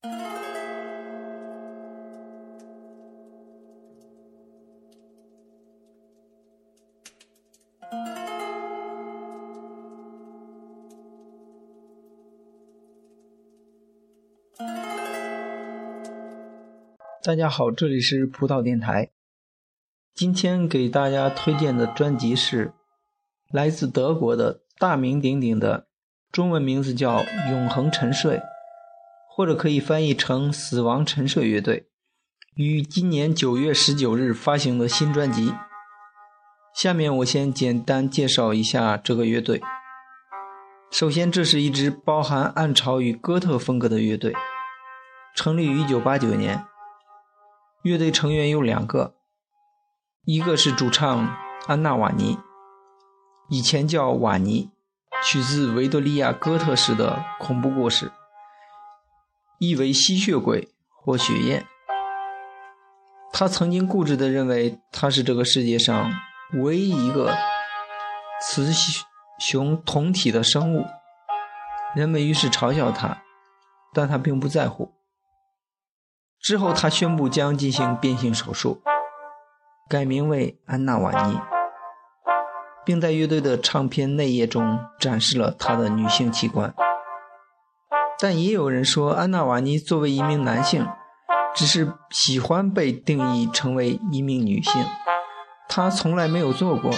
大家好，这里是葡萄电台。今天给大家推荐的专辑是来自德国的大名鼎鼎的，中文名字叫永恒沉睡，或者可以翻译成死亡陈设乐队，于今年九月十九日发行的新专辑。下面我先简单介绍一下这个乐队。首先，这是一支包含暗潮与哥特风格的乐队，成立于一九八九年。乐队成员有两个，一个是主唱安娜瓦尼，以前叫瓦尼，取自维多利亚哥特式的恐怖故事，意为吸血鬼或血焰。他曾经固执地认为他是这个世界上唯一一个雌雄同体的生物，人们于是嘲笑他，但他并不在乎。之后，他宣布将进行变性手术，改名为安娜瓦尼，并在乐队的唱片内页中展示了他的女性器官。但也有人说，安娜瓦尼作为一名男性，只是喜欢被定义成为一名女性，他从来没有做过，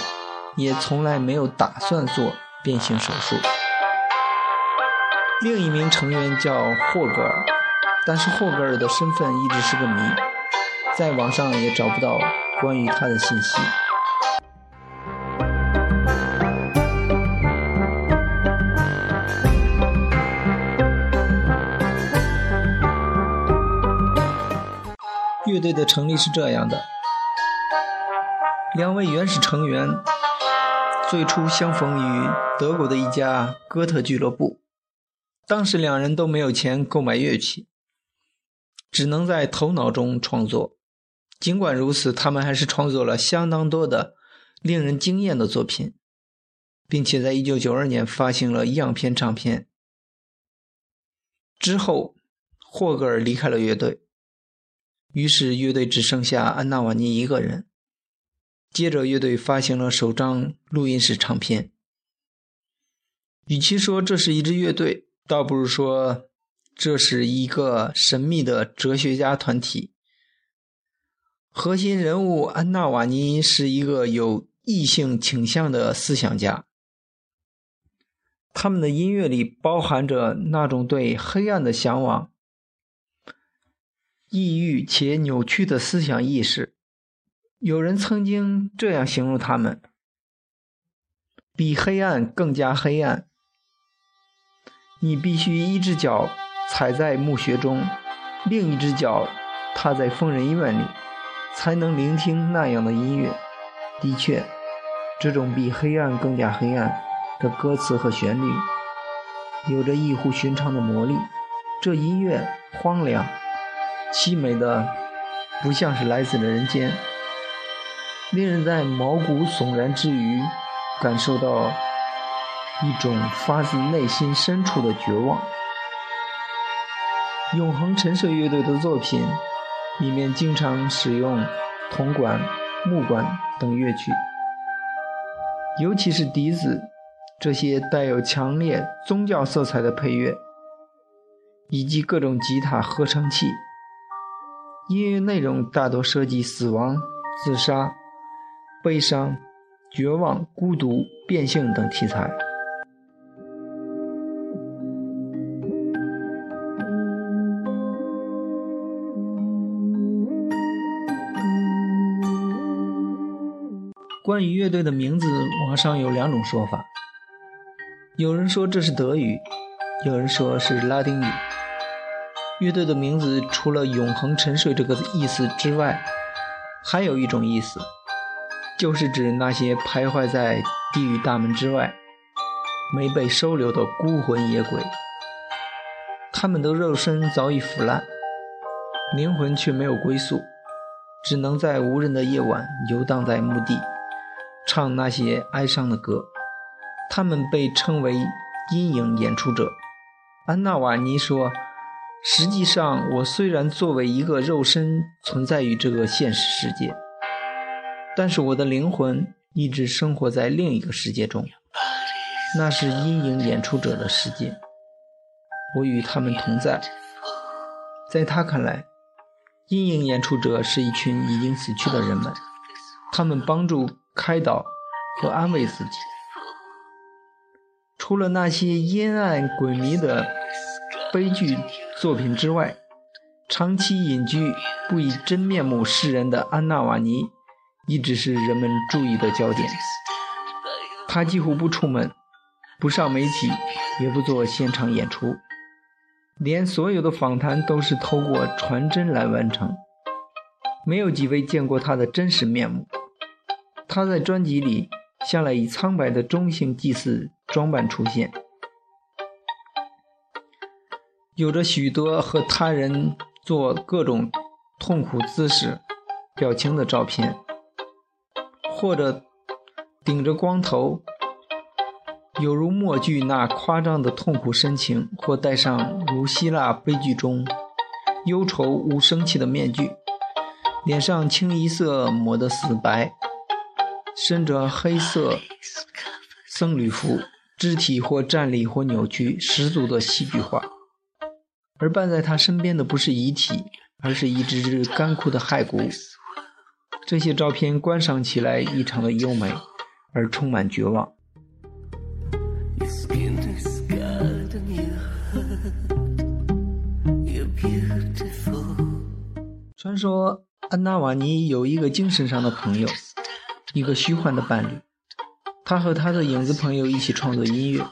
也从来没有打算做变性手术。另一名成员叫霍格尔。但是霍格尔的身份一直是个谜，在网上也找不到关于他的信息。队的成立是这样的：两位原始成员最初相逢于德国的一家哥特俱乐部，当时两人都没有钱购买乐器。只能在头脑中创作。尽管如此，他们还是创作了相当多的令人惊艳的作品，并且在1992年发行了样片唱片。之后，霍格尔离开了乐队，于是乐队只剩下安娜瓦尼一个人。接着，乐队发行了首张录音室唱片。与其说这是一支乐队，倒不如说。这是一个神秘的哲学家团体，核心人物安娜瓦尼是一个有异性倾向的思想家。他们的音乐里包含着那种对黑暗的向往、抑郁且扭曲的思想意识。有人曾经这样形容他们：比黑暗更加黑暗。你必须一只脚。踩在墓穴中，另一只脚踏在疯人院里，才能聆听那样的音乐。的确，这种比黑暗更加黑暗的歌词和旋律，有着异乎寻常的魔力。这音乐荒凉、凄美的，不像是来自了人间，令人在毛骨悚然之余，感受到一种发自内心深处的绝望。永恒沉睡乐队的作品里面经常使用铜管、木管等乐曲，尤其是笛子这些带有强烈宗教色彩的配乐，以及各种吉他合成器。音乐内容大多涉及死亡、自杀、悲伤、绝望、孤独、变性等题材。关于乐队的名字，网上有两种说法。有人说这是德语，有人说是拉丁语。乐队的名字除了“永恒沉睡”这个意思之外，还有一种意思，就是指那些徘徊在地狱大门之外、没被收留的孤魂野鬼。他们的肉身早已腐烂，灵魂却没有归宿，只能在无人的夜晚游荡在墓地。唱那些哀伤的歌，他们被称为阴影演出者。安娜瓦尼说：“实际上，我虽然作为一个肉身存在于这个现实世界，但是我的灵魂一直生活在另一个世界中，那是阴影演出者的世界。我与他们同在，在他看来，阴影演出者是一群已经死去的人们，他们帮助开导和安慰自己。除了那些阴暗诡秘的悲剧作品之外，长期隐居不以真面目示人的安娜瓦尼一直是人们注意的焦点。他几乎不出门，不上媒体，也不做现场演出，连所有的访谈都是透过传真来完成。没有几位见过他的真实面目。他在专辑里向来以苍白的中性祭祀。装扮出现，有着许多和他人做各种痛苦姿势、表情的照片，或者顶着光头，有如默剧那夸张的痛苦神情，或戴上如希腊悲剧中忧愁无生气的面具，脸上清一色抹得死白，身着黑色僧侣服。肢体或站立或扭曲，十足的戏剧化。而伴在他身边的不是遗体，而是一只只干枯的骸骨。这些照片观赏起来异常的优美，而充满绝望。传说安娜瓦尼有一个精神上的朋友，一个虚幻的伴侣。他和他的影子朋友一起创作音乐，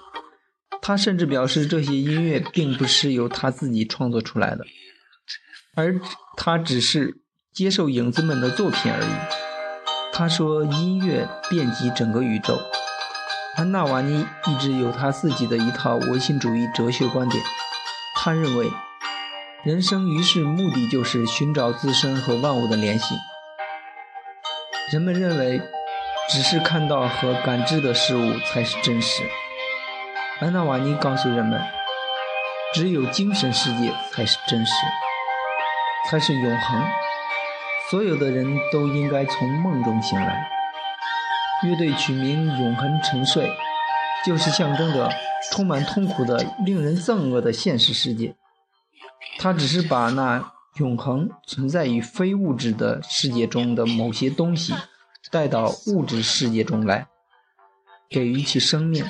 他甚至表示这些音乐并不是由他自己创作出来的，而他只是接受影子们的作品而已。他说，音乐遍及整个宇宙。安娜瓦尼一直有他自己的一套唯心主义哲学观点，他认为，人生于是目的就是寻找自身和万物的联系。人们认为。只是看到和感知的事物才是真实。安娜瓦尼告诉人们，只有精神世界才是真实，才是永恒。所有的人都应该从梦中醒来。乐队取名《永恒沉睡》，就是象征着充满痛苦的、令人憎恶的现实世界。它只是把那永恒存在于非物质的世界中的某些东西。带到物质世界中来，给予其生命。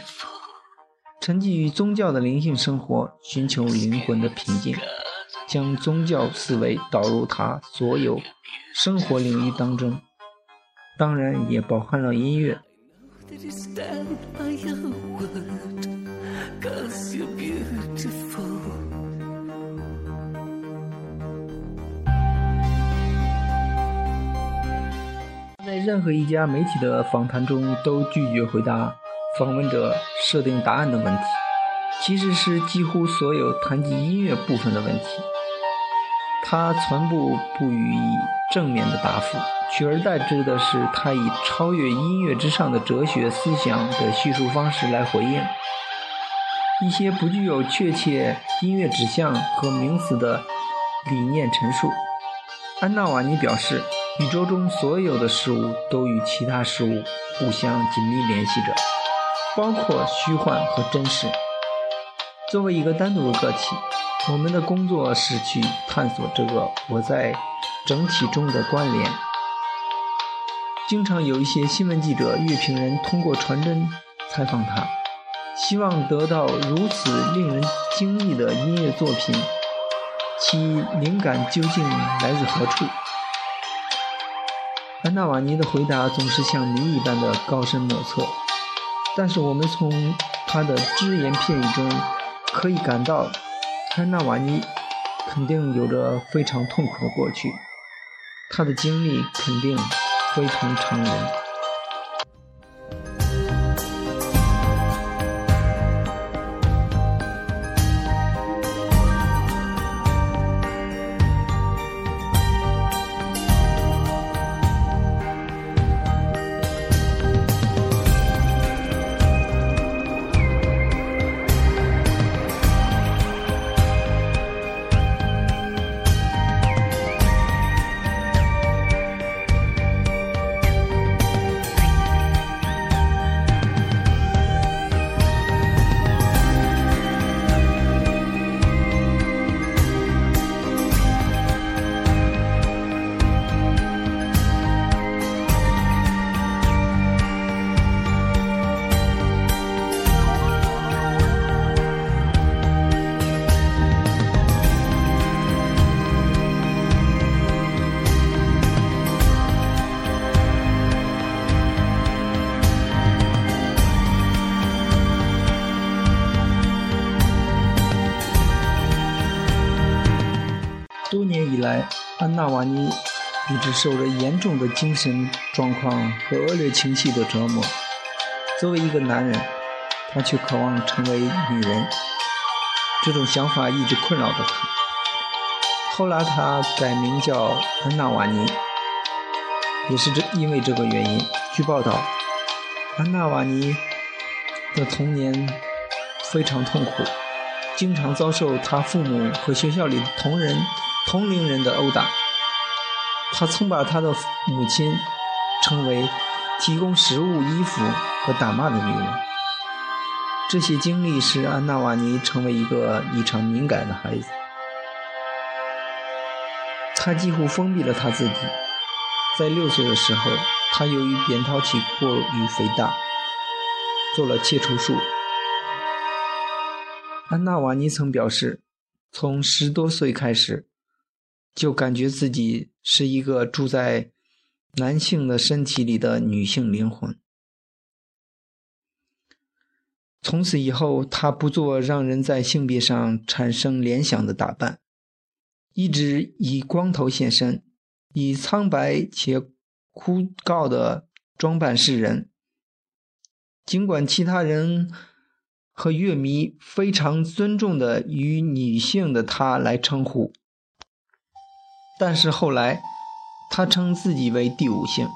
沉寂于宗教的灵性生活，寻求灵魂的平静，将宗教思维导入他所有生活领域当中，当然也包含了音乐。在任何一家媒体的访谈中，都拒绝回答访问者设定答案的问题，其实是几乎所有谈及音乐部分的问题。他全部不予以正面的答复，取而代之的是他以超越音乐之上的哲学思想的叙述方式来回应一些不具有确切音乐指向和名词的理念陈述。安娜瓦尼表示。宇宙中所有的事物都与其他事物互相紧密联系着，包括虚幻和真实。作为一个单独的个体，我们的工作是去探索这个我在整体中的关联。经常有一些新闻记者、乐评人通过传真采访他，希望得到如此令人惊异的音乐作品，其灵感究竟来自何处？安纳瓦尼的回答总是像谜一般的高深莫测，但是我们从他的只言片语中可以感到，潘娜瓦尼肯定有着非常痛苦的过去，他的经历肯定非同常人。瓦尼一直受着严重的精神状况和恶劣情绪的折磨。作为一个男人，他却渴望成为女人，这种想法一直困扰着他。后来他改名叫安娜瓦尼，也是这因为这个原因。据报道，安娜瓦尼的童年非常痛苦。经常遭受他父母和学校里同人、同龄人的殴打。他曾把他的母亲称为提供食物、衣服和打骂的女人。这些经历使安娜瓦尼成为一个异常敏感的孩子。他几乎封闭了他自己。在六岁的时候，他由于扁桃体过于肥大，做了切除术。安娜瓦尼曾表示，从十多岁开始，就感觉自己是一个住在男性的身体里的女性灵魂。从此以后，她不做让人在性别上产生联想的打扮，一直以光头现身，以苍白且枯燥的装扮示人。尽管其他人。和乐迷非常尊重的与女性的她来称呼，但是后来，他称自己为第五性，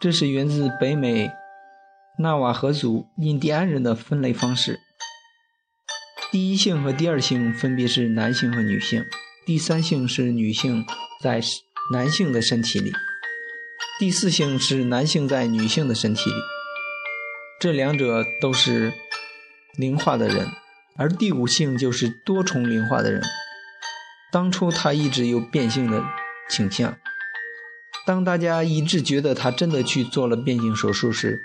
这是源自北美纳瓦河族印第安人的分类方式。第一性和第二性分别是男性和女性，第三性是女性在男性的身体里，第四性是男性在女性的身体里。这两者都是灵化的人，而第五性就是多重灵化的人。当初他一直有变性的倾向，当大家一致觉得他真的去做了变性手术时，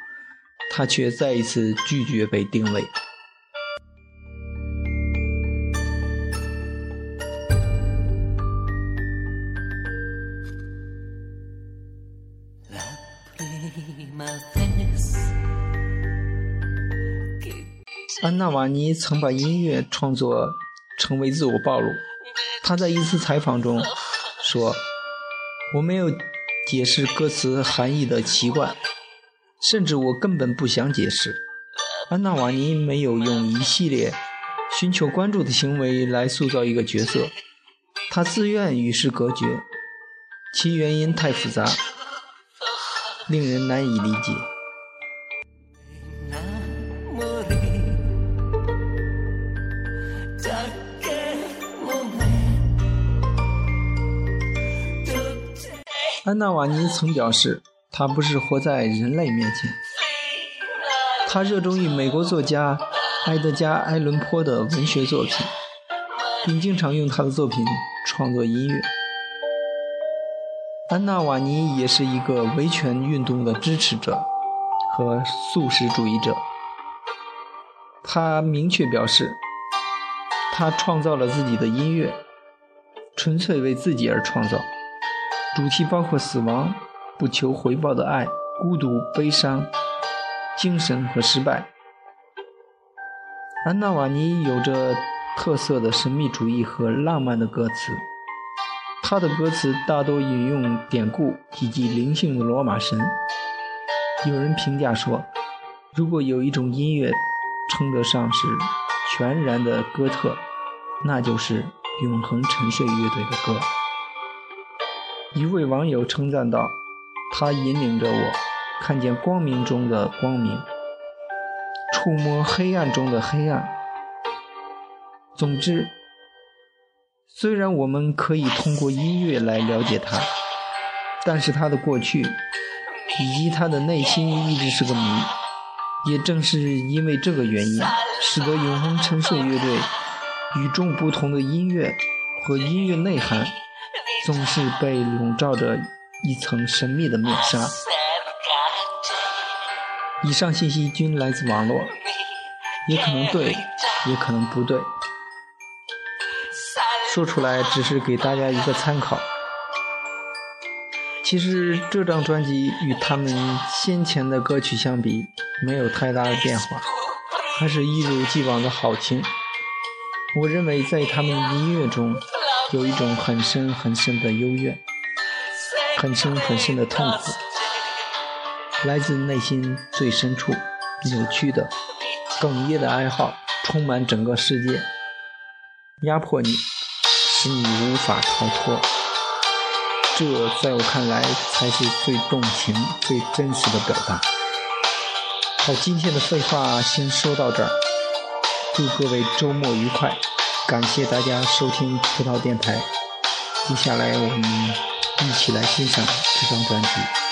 他却再一次拒绝被定位。安娜瓦尼曾把音乐创作成为自我暴露。他在一次采访中说：“我没有解释歌词含义的习惯，甚至我根本不想解释。”安娜瓦尼没有用一系列寻求关注的行为来塑造一个角色，他自愿与世隔绝，其原因太复杂，令人难以理解。安娜瓦尼曾表示，他不是活在人类面前。他热衷于美国作家埃德加·埃伦坡的文学作品，并经常用他的作品创作音乐。安娜瓦尼也是一个维权运动的支持者和素食主义者。他明确表示，他创造了自己的音乐，纯粹为自己而创造。主题包括死亡、不求回报的爱、孤独、悲伤、精神和失败。安娜瓦尼有着特色的神秘主义和浪漫的歌词，他的歌词大多引用典故以及灵性的罗马神。有人评价说，如果有一种音乐称得上是全然的哥特，那就是永恒沉睡乐队的歌。一位网友称赞道：“他引领着我，看见光明中的光明，触摸黑暗中的黑暗。总之，虽然我们可以通过音乐来了解他，但是他的过去以及他的内心一直是个谜。也正是因为这个原因，使得永恒沉睡乐队与众不同的音乐和音乐内涵。”总是被笼罩着一层神秘的面纱。以上信息均来自网络，也可能对，也可能不对。说出来只是给大家一个参考。其实这张专辑与他们先前的歌曲相比，没有太大的变化，还是一如既往的好听。我认为在他们音乐中。有一种很深很深的幽怨，很深很深的痛苦，来自内心最深处，扭曲的、哽咽的哀嚎，充满整个世界，压迫你，使你无法逃脱。这在我看来才是最动情、最真实的表达。好，今天的废话先说到这儿，祝各位周末愉快。感谢大家收听葡萄电台，接下来我们一起来欣赏这张专辑。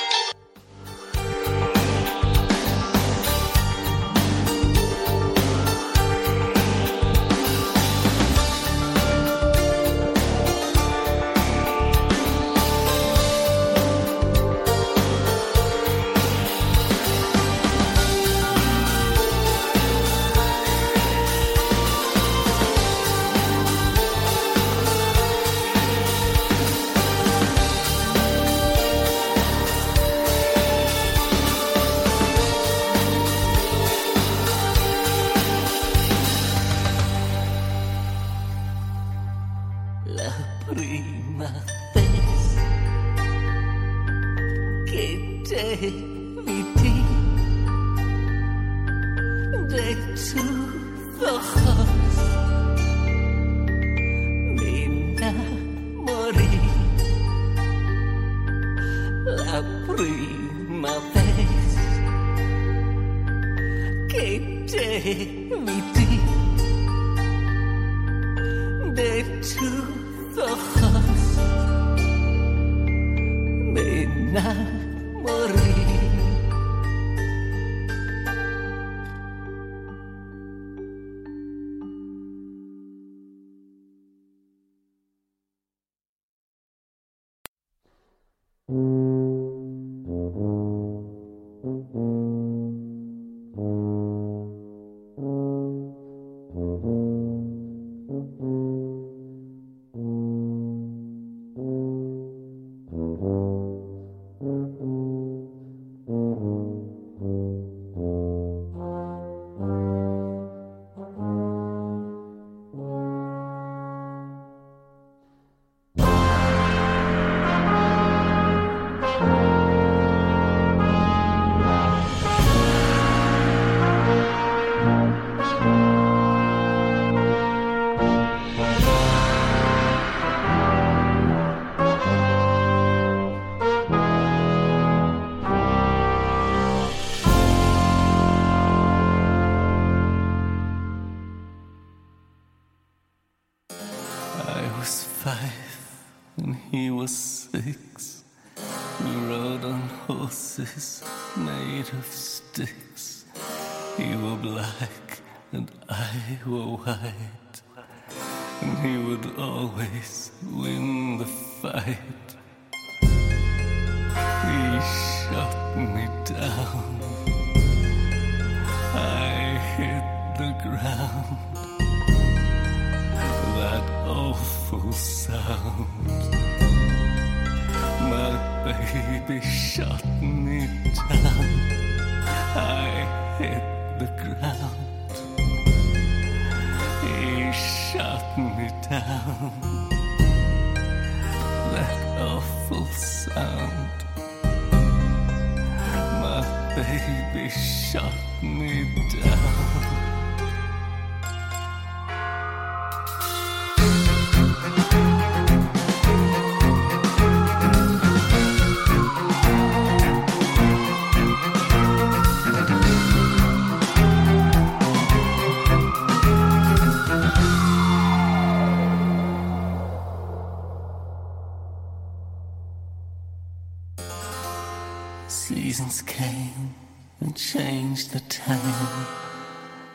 And changed the time.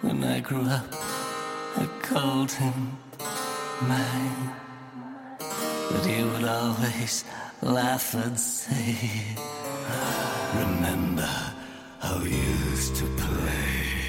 When I grew up, I called him mine. But he would always laugh and say, Remember how we used to play.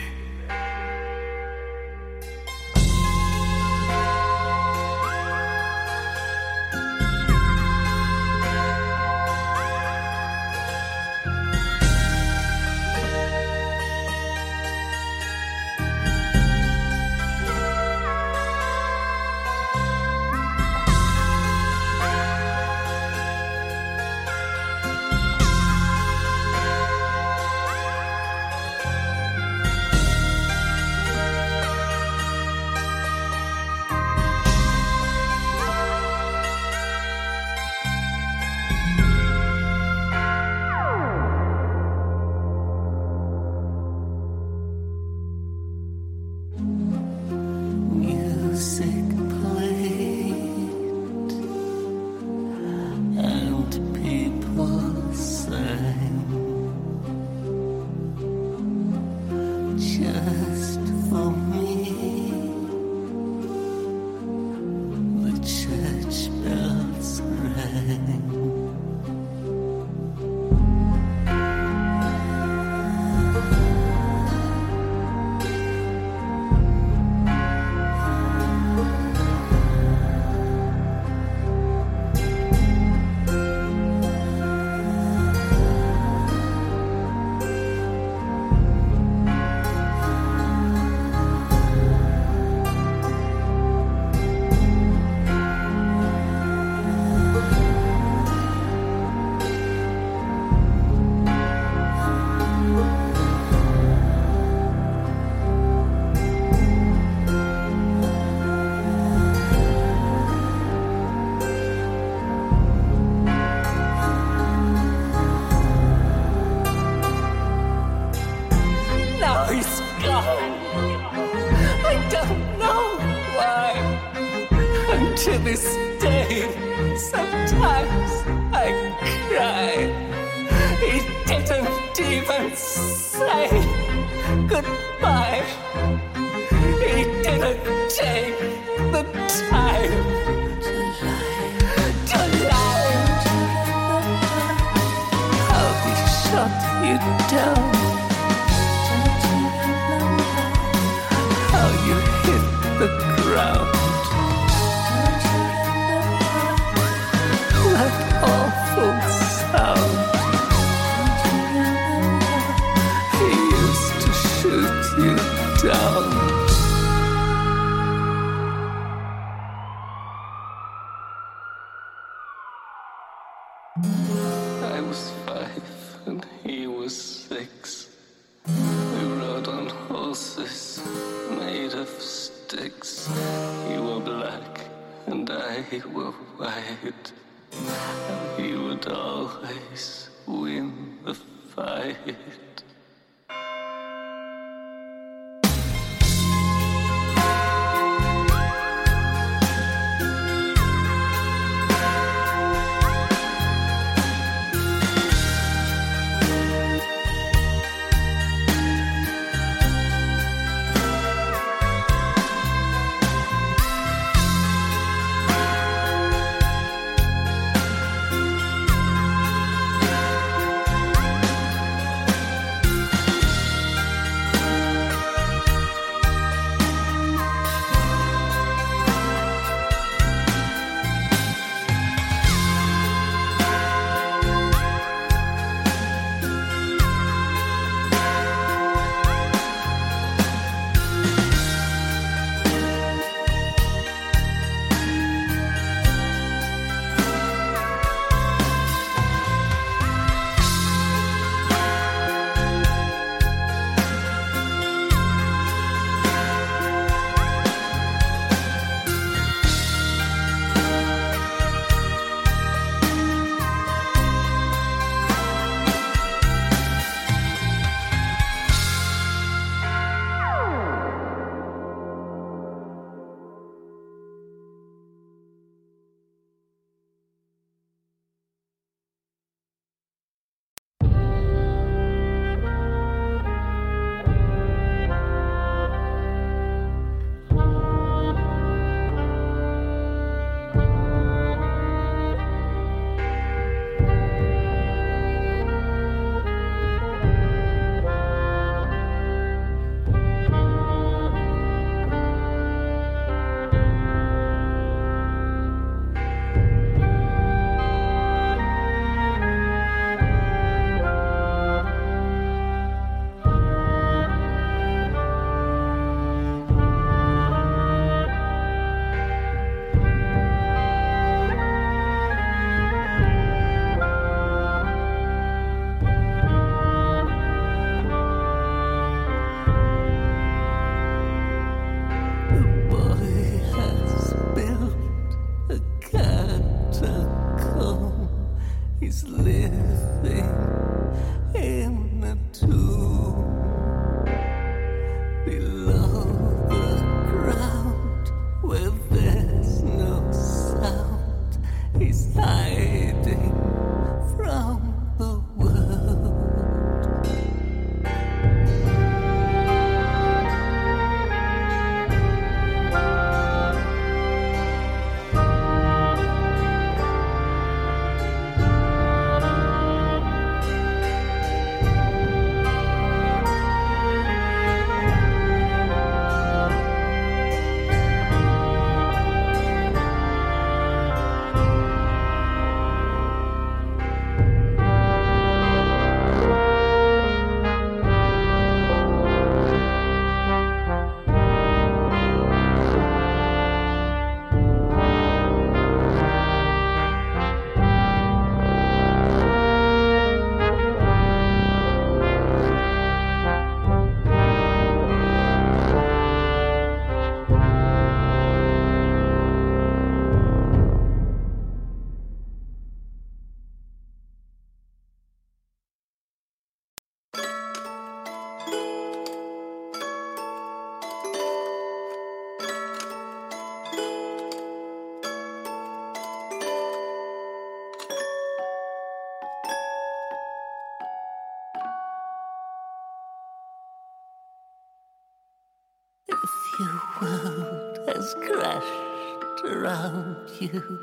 Has crashed around you,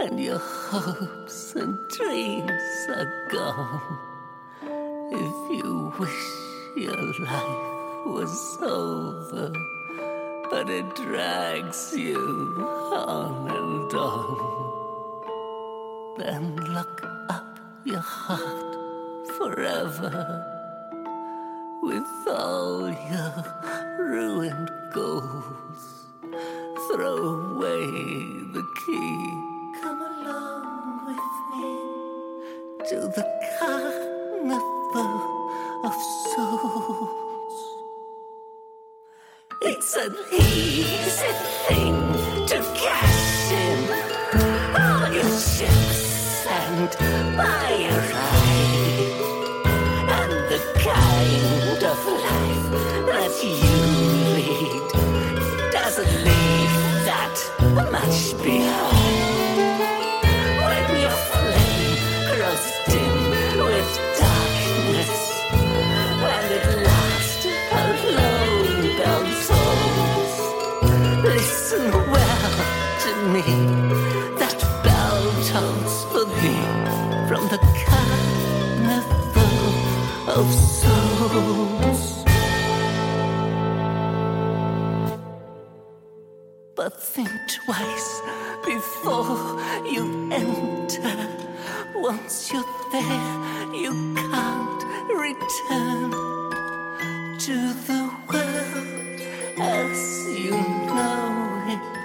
and your hopes and dreams are gone. If you wish your life was over, but it drags you on and on, then lock up your heart forever with all your ruined goals. Throw away the key. Come along with me to the carnival of souls. It's an easy thing to cash in all your chips and buy a ride. And the kind of life that you much behind. When your flame grows dim with darkness, and at last a lone bell tolls, listen well to me. That bell tolls for thee from the carnival of souls. But think twice before you enter. Once you're there, you can't return to the world as you know it.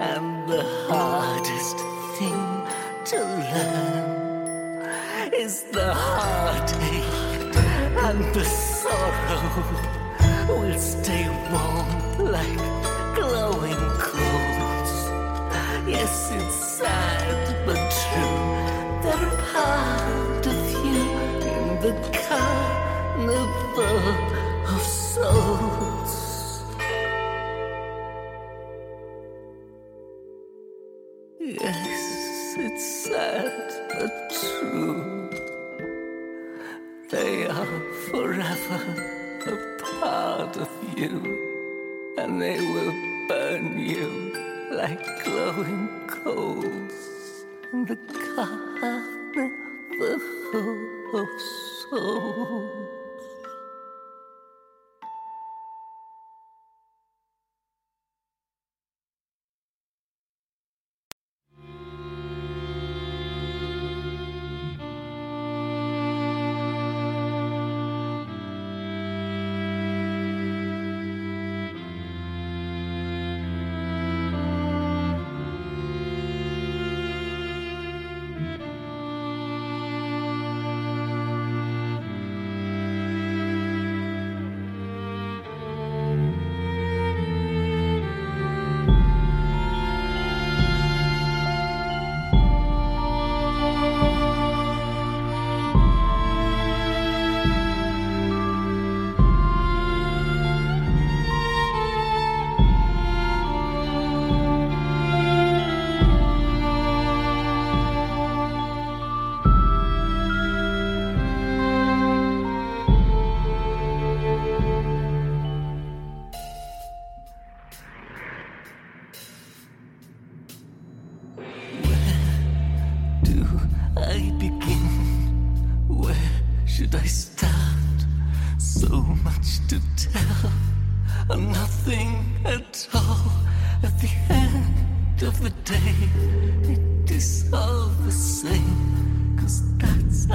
And the hardest thing to learn is the heartache and the sorrow will stay warm like Yes, it's sad the car.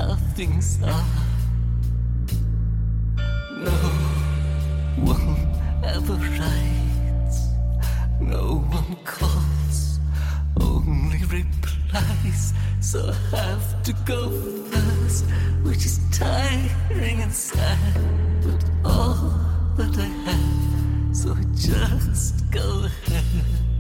How things are. No one ever writes, no one calls, only replies. So I have to go first, which is tiring and sad, but all that I have. So just go ahead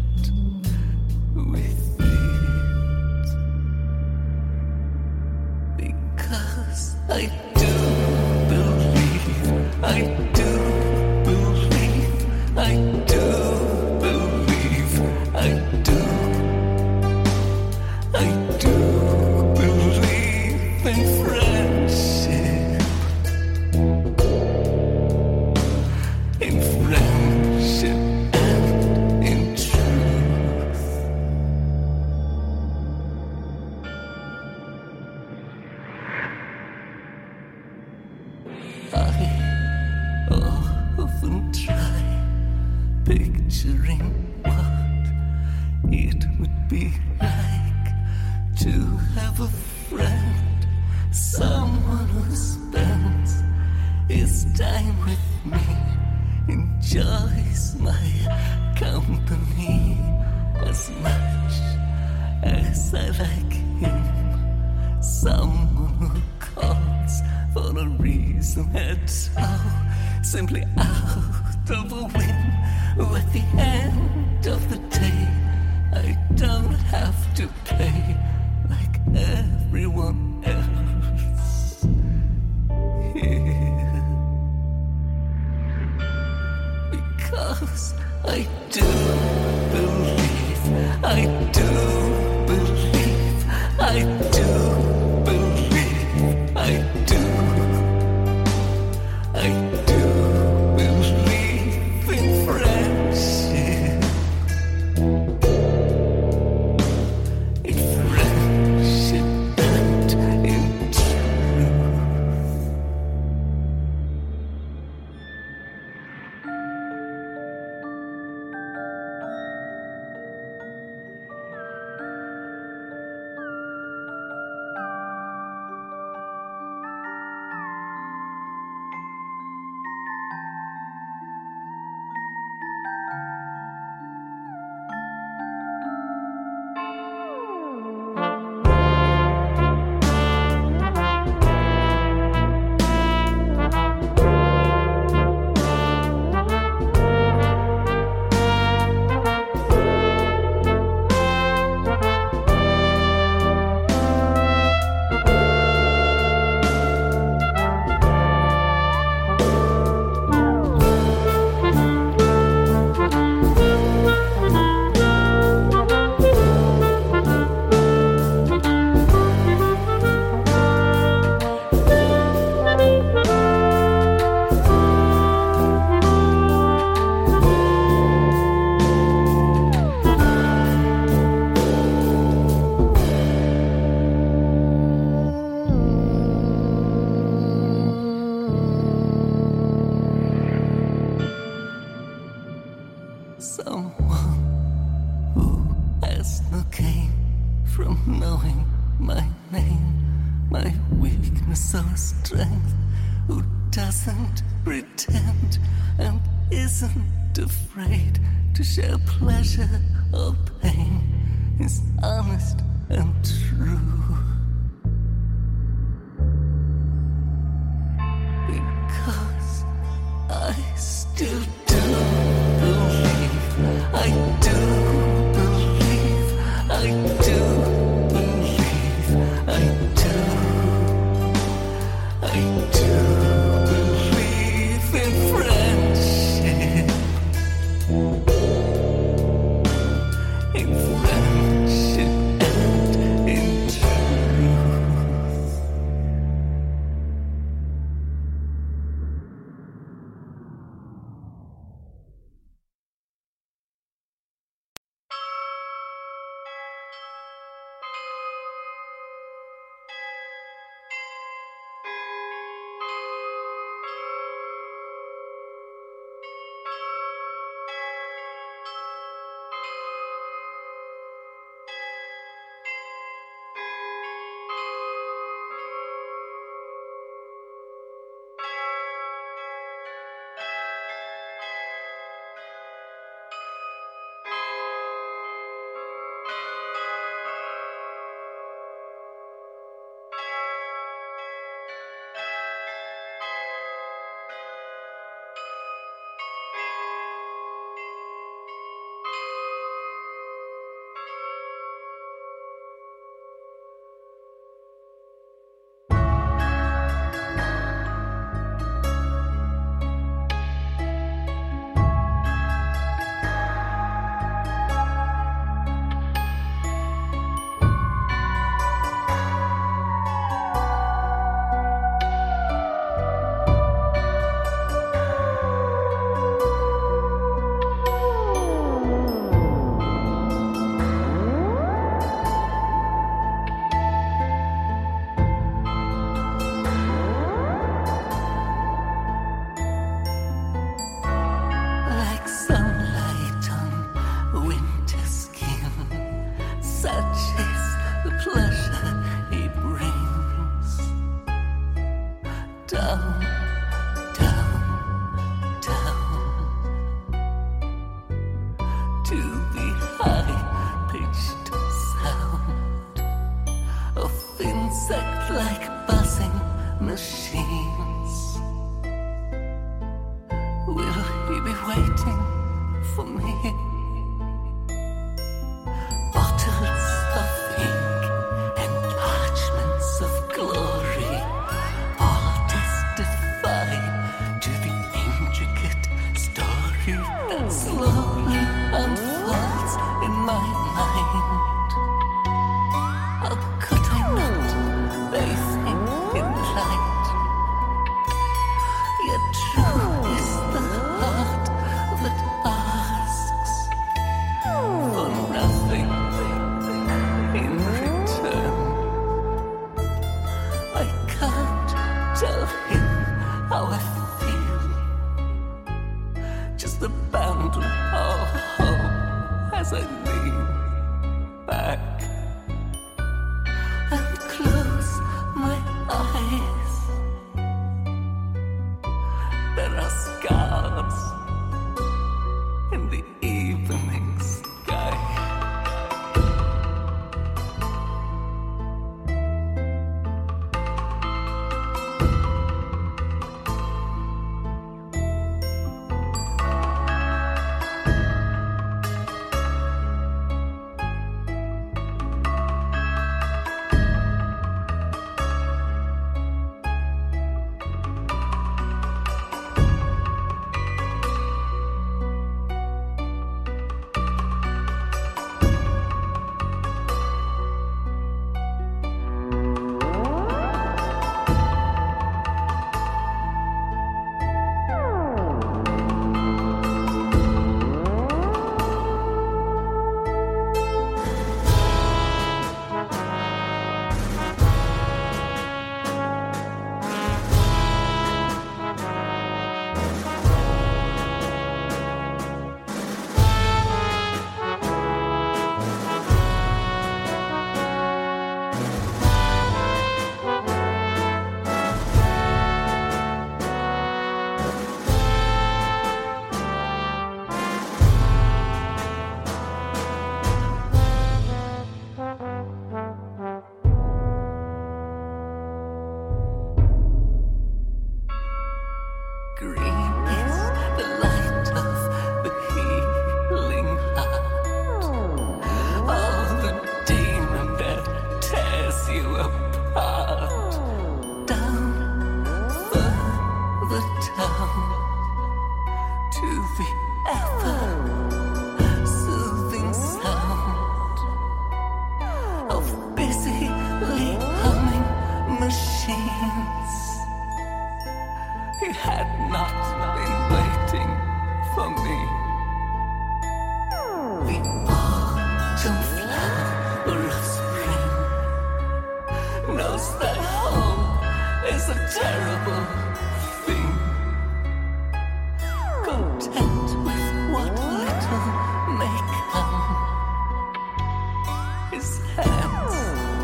honest and true.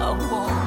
老婆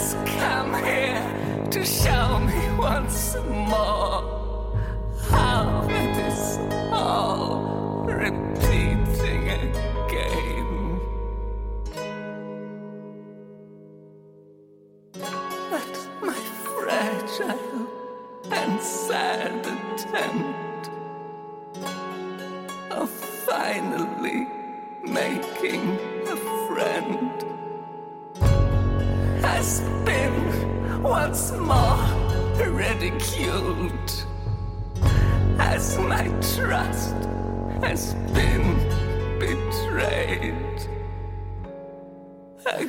just come here to show me once more how it is all repeating again? But my fragile and sad attempt of finally making a friend has been once more ridiculed. As my trust has been betrayed. I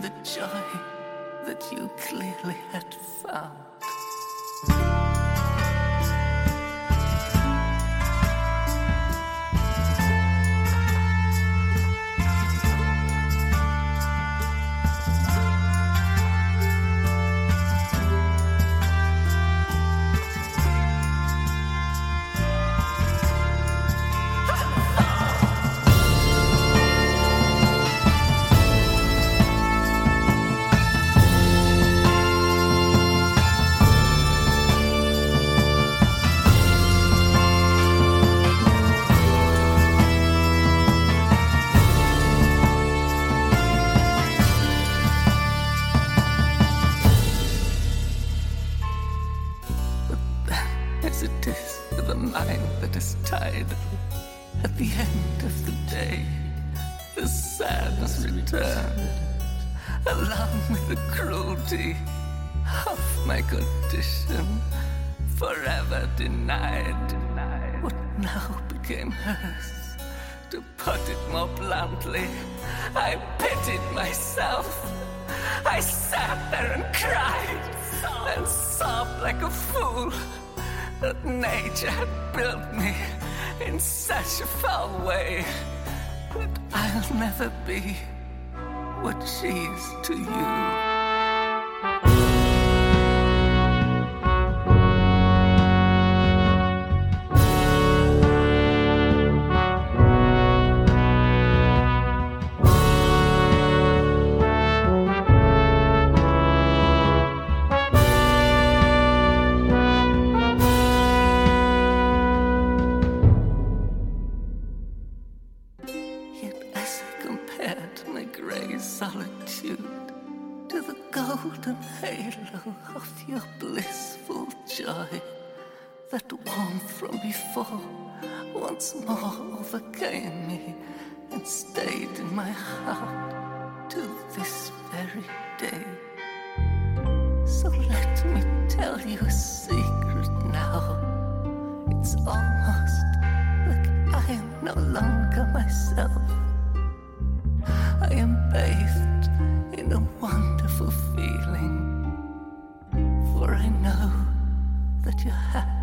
the joy that you clearly had found. gratitude to the golden halo of your blissful joy. That warmth from before once more overcame me and stayed in my heart to this very day. So let me tell you a secret now. It's almost like I am no longer myself. 哈哈。